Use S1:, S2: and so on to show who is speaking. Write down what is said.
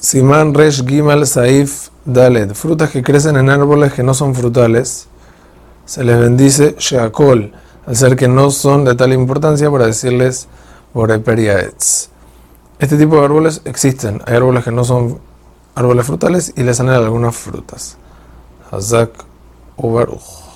S1: Simán Resh Gimal Saif Daled. Frutas que crecen en árboles que no son frutales. Se les bendice Sheakol, al ser que no son de tal importancia para decirles Boreperiaetz. Este tipo de árboles existen. Hay árboles que no son árboles frutales y les salen algunas frutas. Hazak Ubaruch.